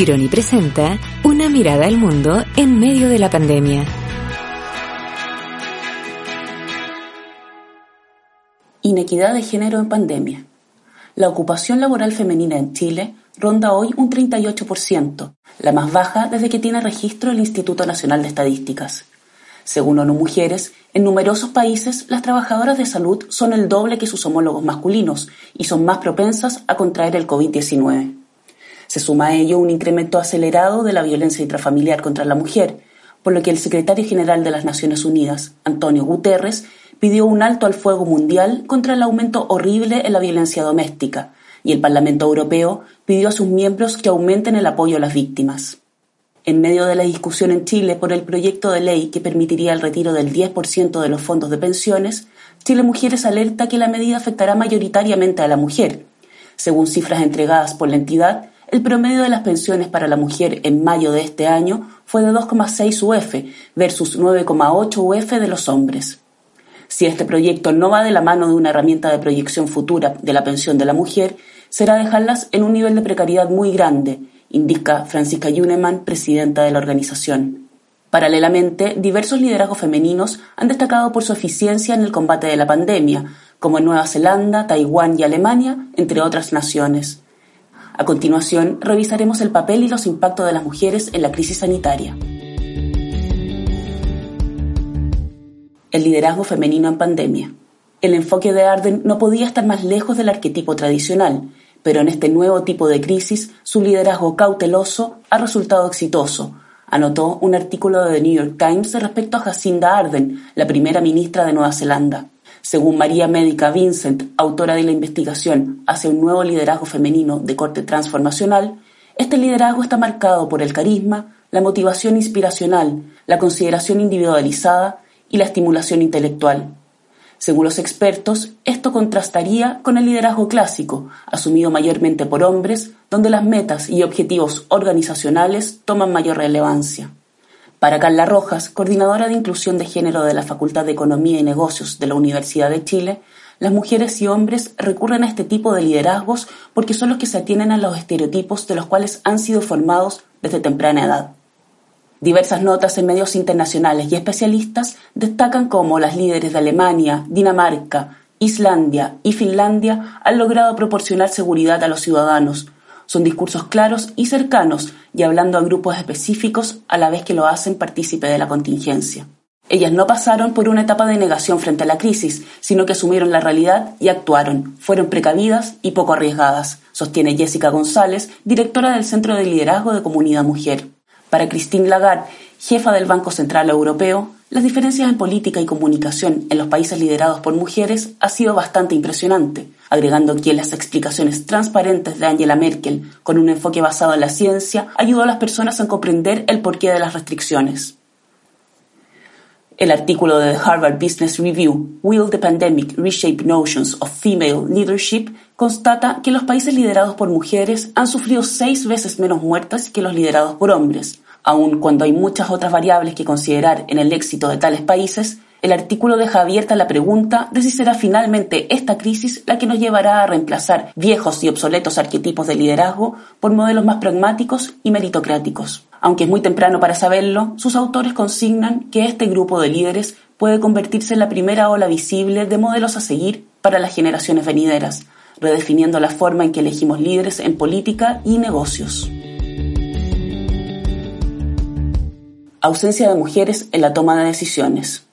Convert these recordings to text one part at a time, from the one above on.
Tironi presenta Una mirada al mundo en medio de la pandemia. Inequidad de género en pandemia. La ocupación laboral femenina en Chile ronda hoy un 38%, la más baja desde que tiene registro el Instituto Nacional de Estadísticas. Según ONU Mujeres, en numerosos países las trabajadoras de salud son el doble que sus homólogos masculinos y son más propensas a contraer el COVID-19. Se suma a ello un incremento acelerado de la violencia intrafamiliar contra la mujer, por lo que el secretario general de las Naciones Unidas, Antonio Guterres, pidió un alto al fuego mundial contra el aumento horrible en la violencia doméstica, y el Parlamento Europeo pidió a sus miembros que aumenten el apoyo a las víctimas. En medio de la discusión en Chile por el proyecto de ley que permitiría el retiro del 10% de los fondos de pensiones, Chile Mujeres alerta que la medida afectará mayoritariamente a la mujer. Según cifras entregadas por la entidad, el promedio de las pensiones para la mujer en mayo de este año fue de 2,6 UF versus 9,8 UF de los hombres. Si este proyecto no va de la mano de una herramienta de proyección futura de la pensión de la mujer, será dejarlas en un nivel de precariedad muy grande, indica Francisca Yuneman, presidenta de la organización. Paralelamente, diversos liderazgos femeninos han destacado por su eficiencia en el combate de la pandemia, como en Nueva Zelanda, Taiwán y Alemania, entre otras naciones. A continuación, revisaremos el papel y los impactos de las mujeres en la crisis sanitaria. El liderazgo femenino en pandemia. El enfoque de Arden no podía estar más lejos del arquetipo tradicional, pero en este nuevo tipo de crisis su liderazgo cauteloso ha resultado exitoso, anotó un artículo de The New York Times respecto a Jacinda Arden, la primera ministra de Nueva Zelanda. Según María Médica Vincent, autora de la investigación hacia un nuevo liderazgo femenino de corte transformacional, este liderazgo está marcado por el carisma, la motivación inspiracional, la consideración individualizada y la estimulación intelectual. Según los expertos, esto contrastaría con el liderazgo clásico, asumido mayormente por hombres, donde las metas y objetivos organizacionales toman mayor relevancia. Para Carla Rojas, coordinadora de inclusión de género de la Facultad de Economía y Negocios de la Universidad de Chile, las mujeres y hombres recurren a este tipo de liderazgos porque son los que se atienen a los estereotipos de los cuales han sido formados desde temprana edad. Diversas notas en medios internacionales y especialistas destacan cómo las líderes de Alemania, Dinamarca, Islandia y Finlandia han logrado proporcionar seguridad a los ciudadanos, son discursos claros y cercanos y hablando a grupos específicos a la vez que lo hacen partícipe de la contingencia. Ellas no pasaron por una etapa de negación frente a la crisis, sino que asumieron la realidad y actuaron. Fueron precavidas y poco arriesgadas, sostiene Jessica González, directora del Centro de Liderazgo de Comunidad Mujer. Para Christine Lagarde, jefa del Banco Central Europeo, las diferencias en política y comunicación en los países liderados por mujeres ha sido bastante impresionante, agregando que las explicaciones transparentes de Angela Merkel, con un enfoque basado en la ciencia, ayudó a las personas a comprender el porqué de las restricciones. El artículo de Harvard Business Review, Will the Pandemic Reshape Notions of Female Leadership, constata que los países liderados por mujeres han sufrido seis veces menos muertes que los liderados por hombres, Aun cuando hay muchas otras variables que considerar en el éxito de tales países, el artículo deja abierta la pregunta de si será finalmente esta crisis la que nos llevará a reemplazar viejos y obsoletos arquetipos de liderazgo por modelos más pragmáticos y meritocráticos. Aunque es muy temprano para saberlo, sus autores consignan que este grupo de líderes puede convertirse en la primera ola visible de modelos a seguir para las generaciones venideras, redefiniendo la forma en que elegimos líderes en política y negocios. Ausencia de mujeres en la toma de decisiones.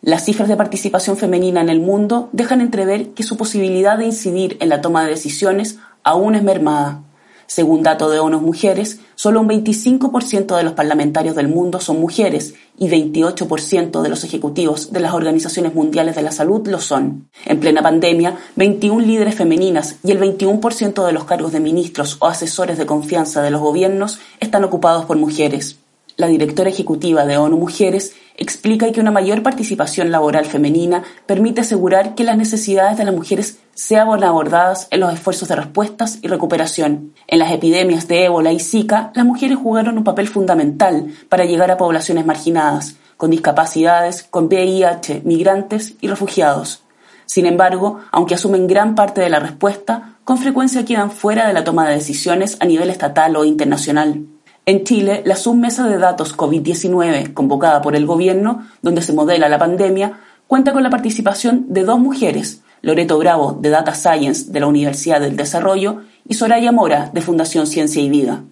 Las cifras de participación femenina en el mundo dejan entrever que su posibilidad de incidir en la toma de decisiones aún es mermada. Según datos de ONU Mujeres, solo un 25% de los parlamentarios del mundo son mujeres y 28% de los ejecutivos de las organizaciones mundiales de la salud lo son. En plena pandemia, 21 líderes femeninas y el 21% de los cargos de ministros o asesores de confianza de los gobiernos están ocupados por mujeres. La directora ejecutiva de ONU Mujeres explica que una mayor participación laboral femenina permite asegurar que las necesidades de las mujeres sean abordadas en los esfuerzos de respuestas y recuperación. En las epidemias de ébola y Zika, las mujeres jugaron un papel fundamental para llegar a poblaciones marginadas, con discapacidades, con VIH, migrantes y refugiados. Sin embargo, aunque asumen gran parte de la respuesta, con frecuencia quedan fuera de la toma de decisiones a nivel estatal o internacional. En Chile, la submesa de datos COVID-19 convocada por el gobierno, donde se modela la pandemia, cuenta con la participación de dos mujeres, Loreto Bravo, de Data Science de la Universidad del Desarrollo, y Soraya Mora, de Fundación Ciencia y Vida.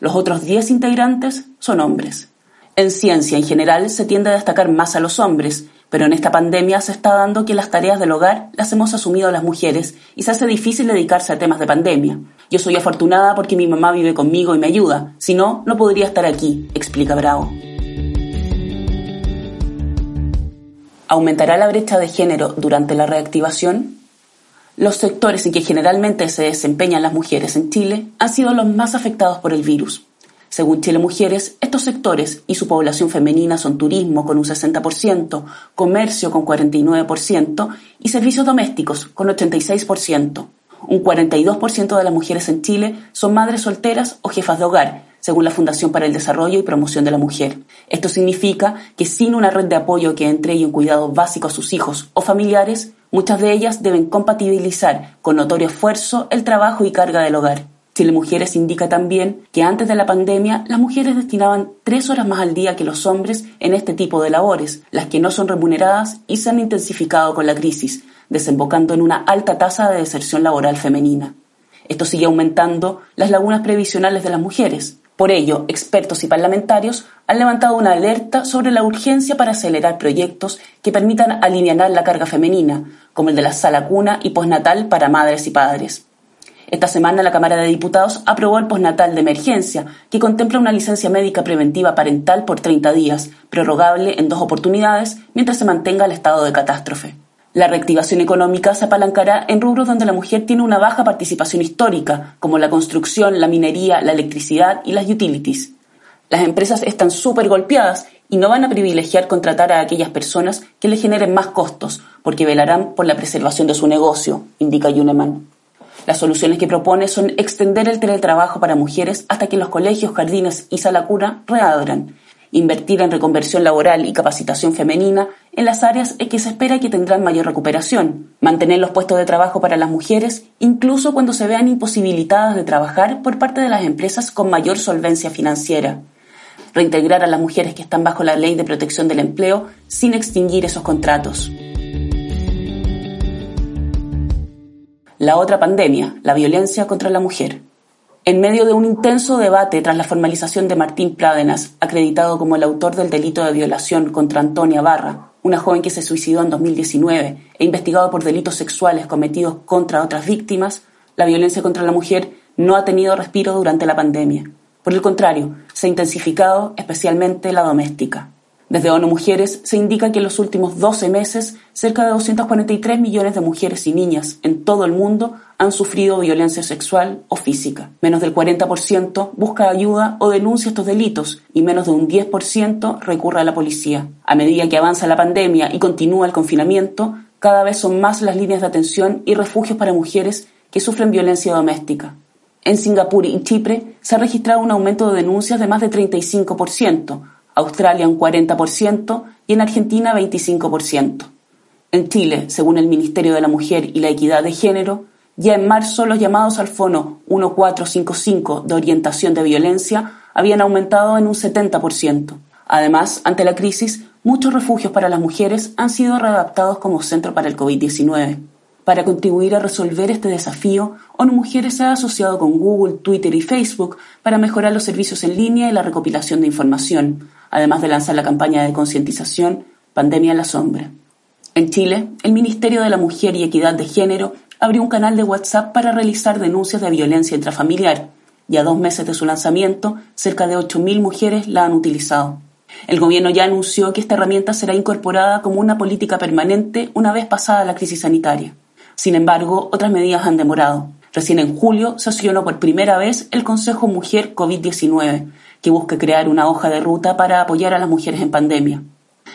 Los otros 10 integrantes son hombres. En ciencia en general se tiende a destacar más a los hombres, pero en esta pandemia se está dando que las tareas del hogar las hemos asumido las mujeres y se hace difícil dedicarse a temas de pandemia. Yo soy afortunada porque mi mamá vive conmigo y me ayuda, si no, no podría estar aquí, explica Bravo. ¿Aumentará la brecha de género durante la reactivación? Los sectores en que generalmente se desempeñan las mujeres en Chile han sido los más afectados por el virus. Según Chile Mujeres, estos sectores y su población femenina son turismo con un 60%, comercio con 49% y servicios domésticos con 86%. Un 42% de las mujeres en Chile son madres solteras o jefas de hogar, según la Fundación para el Desarrollo y Promoción de la Mujer. Esto significa que sin una red de apoyo que entregue un cuidado básico a sus hijos o familiares, muchas de ellas deben compatibilizar con notorio esfuerzo el trabajo y carga del hogar. Chile Mujeres indica también que antes de la pandemia las mujeres destinaban tres horas más al día que los hombres en este tipo de labores, las que no son remuneradas y se han intensificado con la crisis, desembocando en una alta tasa de deserción laboral femenina. Esto sigue aumentando las lagunas previsionales de las mujeres. Por ello, expertos y parlamentarios han levantado una alerta sobre la urgencia para acelerar proyectos que permitan aliviar la carga femenina, como el de la sala cuna y postnatal para madres y padres. Esta semana la Cámara de Diputados aprobó el postnatal de emergencia, que contempla una licencia médica preventiva parental por 30 días, prorrogable en dos oportunidades mientras se mantenga el estado de catástrofe. La reactivación económica se apalancará en rubros donde la mujer tiene una baja participación histórica, como la construcción, la minería, la electricidad y las utilities. Las empresas están súper golpeadas y no van a privilegiar contratar a aquellas personas que le generen más costos, porque velarán por la preservación de su negocio, indica Yuneman. Las soluciones que propone son extender el teletrabajo para mujeres hasta que los colegios, jardines y sala cura reabran, invertir en reconversión laboral y capacitación femenina en las áreas en que se espera que tendrán mayor recuperación, mantener los puestos de trabajo para las mujeres incluso cuando se vean imposibilitadas de trabajar por parte de las empresas con mayor solvencia financiera, reintegrar a las mujeres que están bajo la ley de protección del empleo sin extinguir esos contratos. La otra pandemia, la violencia contra la mujer. En medio de un intenso debate tras la formalización de Martín Prádenas, acreditado como el autor del delito de violación contra Antonia Barra, una joven que se suicidó en 2019 e investigado por delitos sexuales cometidos contra otras víctimas, la violencia contra la mujer no ha tenido respiro durante la pandemia. Por el contrario, se ha intensificado especialmente la doméstica. Desde ONU Mujeres se indica que en los últimos 12 meses cerca de 243 millones de mujeres y niñas en todo el mundo han sufrido violencia sexual o física. Menos del 40% busca ayuda o denuncia estos delitos y menos de un 10% recurre a la policía. A medida que avanza la pandemia y continúa el confinamiento, cada vez son más las líneas de atención y refugios para mujeres que sufren violencia doméstica. En Singapur y Chipre se ha registrado un aumento de denuncias de más de 35%, Australia un 40% y en Argentina 25%. En Chile, según el Ministerio de la Mujer y la Equidad de Género, ya en marzo los llamados al Fono 1455 de orientación de violencia habían aumentado en un 70%. Además, ante la crisis, muchos refugios para las mujeres han sido readaptados como centro para el COVID-19. Para contribuir a resolver este desafío, ONU Mujeres se ha asociado con Google, Twitter y Facebook para mejorar los servicios en línea y la recopilación de información, además de lanzar la campaña de concientización Pandemia en la Sombra. En Chile, el Ministerio de la Mujer y Equidad de Género abrió un canal de WhatsApp para realizar denuncias de violencia intrafamiliar. y a dos meses de su lanzamiento, cerca de 8.000 mujeres la han utilizado. El gobierno ya anunció que esta herramienta será incorporada como una política permanente una vez pasada la crisis sanitaria. Sin embargo, otras medidas han demorado. Recién en julio sesionó por primera vez el Consejo Mujer COVID-19, que busca crear una hoja de ruta para apoyar a las mujeres en pandemia.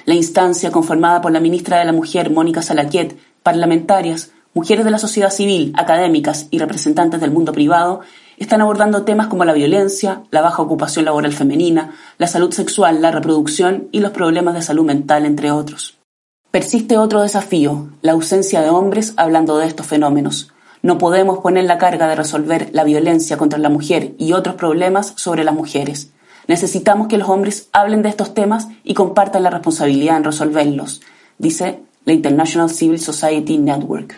La instancia, conformada por la ministra de la Mujer, Mónica Salaquet, parlamentarias, mujeres de la sociedad civil, académicas y representantes del mundo privado, están abordando temas como la violencia, la baja ocupación laboral femenina, la salud sexual, la reproducción y los problemas de salud mental, entre otros. Persiste otro desafío, la ausencia de hombres hablando de estos fenómenos. No podemos poner la carga de resolver la violencia contra la mujer y otros problemas sobre las mujeres. Necesitamos que los hombres hablen de estos temas y compartan la responsabilidad en resolverlos, dice la International Civil Society Network.